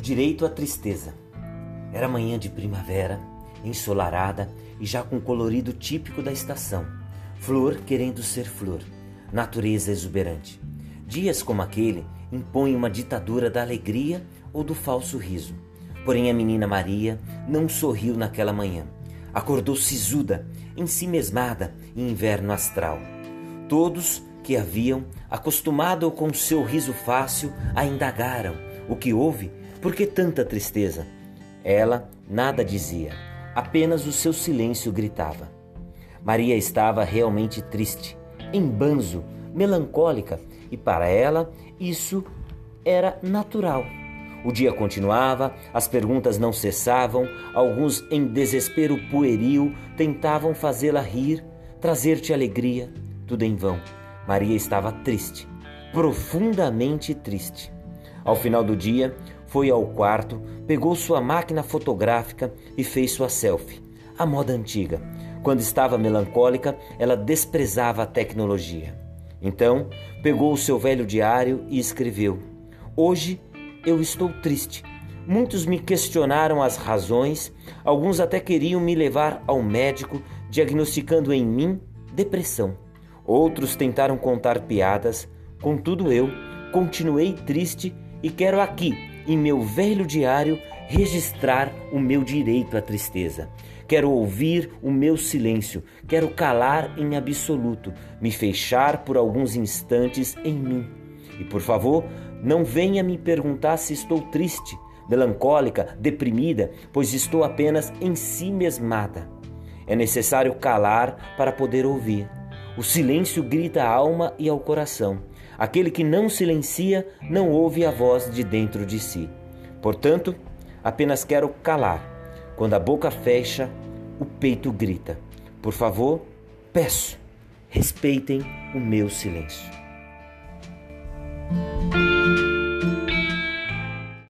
direito à tristeza. Era manhã de primavera, ensolarada e já com colorido típico da estação. Flor querendo ser flor, natureza exuberante. Dias como aquele impõem uma ditadura da alegria ou do falso riso. Porém, a menina Maria não sorriu naquela manhã. Acordou sisuda, ensimesmada em inverno astral. Todos que haviam, acostumado com seu riso fácil, a indagaram o que houve por que tanta tristeza? Ela nada dizia, apenas o seu silêncio gritava. Maria estava realmente triste, em banzo, melancólica, e para ela isso era natural. O dia continuava, as perguntas não cessavam, alguns em desespero pueril tentavam fazê-la rir, trazer-te alegria, tudo em vão. Maria estava triste, profundamente triste. Ao final do dia, foi ao quarto, pegou sua máquina fotográfica e fez sua selfie. A moda antiga. Quando estava melancólica, ela desprezava a tecnologia. Então, pegou o seu velho diário e escreveu: Hoje eu estou triste. Muitos me questionaram as razões, alguns até queriam me levar ao médico, diagnosticando em mim depressão. Outros tentaram contar piadas, contudo eu continuei triste e quero aqui em meu velho diário registrar o meu direito à tristeza. Quero ouvir o meu silêncio, quero calar em absoluto, me fechar por alguns instantes em mim. E por favor, não venha me perguntar se estou triste, melancólica, deprimida, pois estou apenas em si mesmada. É necessário calar para poder ouvir. O silêncio grita à alma e ao coração. Aquele que não silencia não ouve a voz de dentro de si. Portanto, apenas quero calar. Quando a boca fecha, o peito grita. Por favor, peço, respeitem o meu silêncio.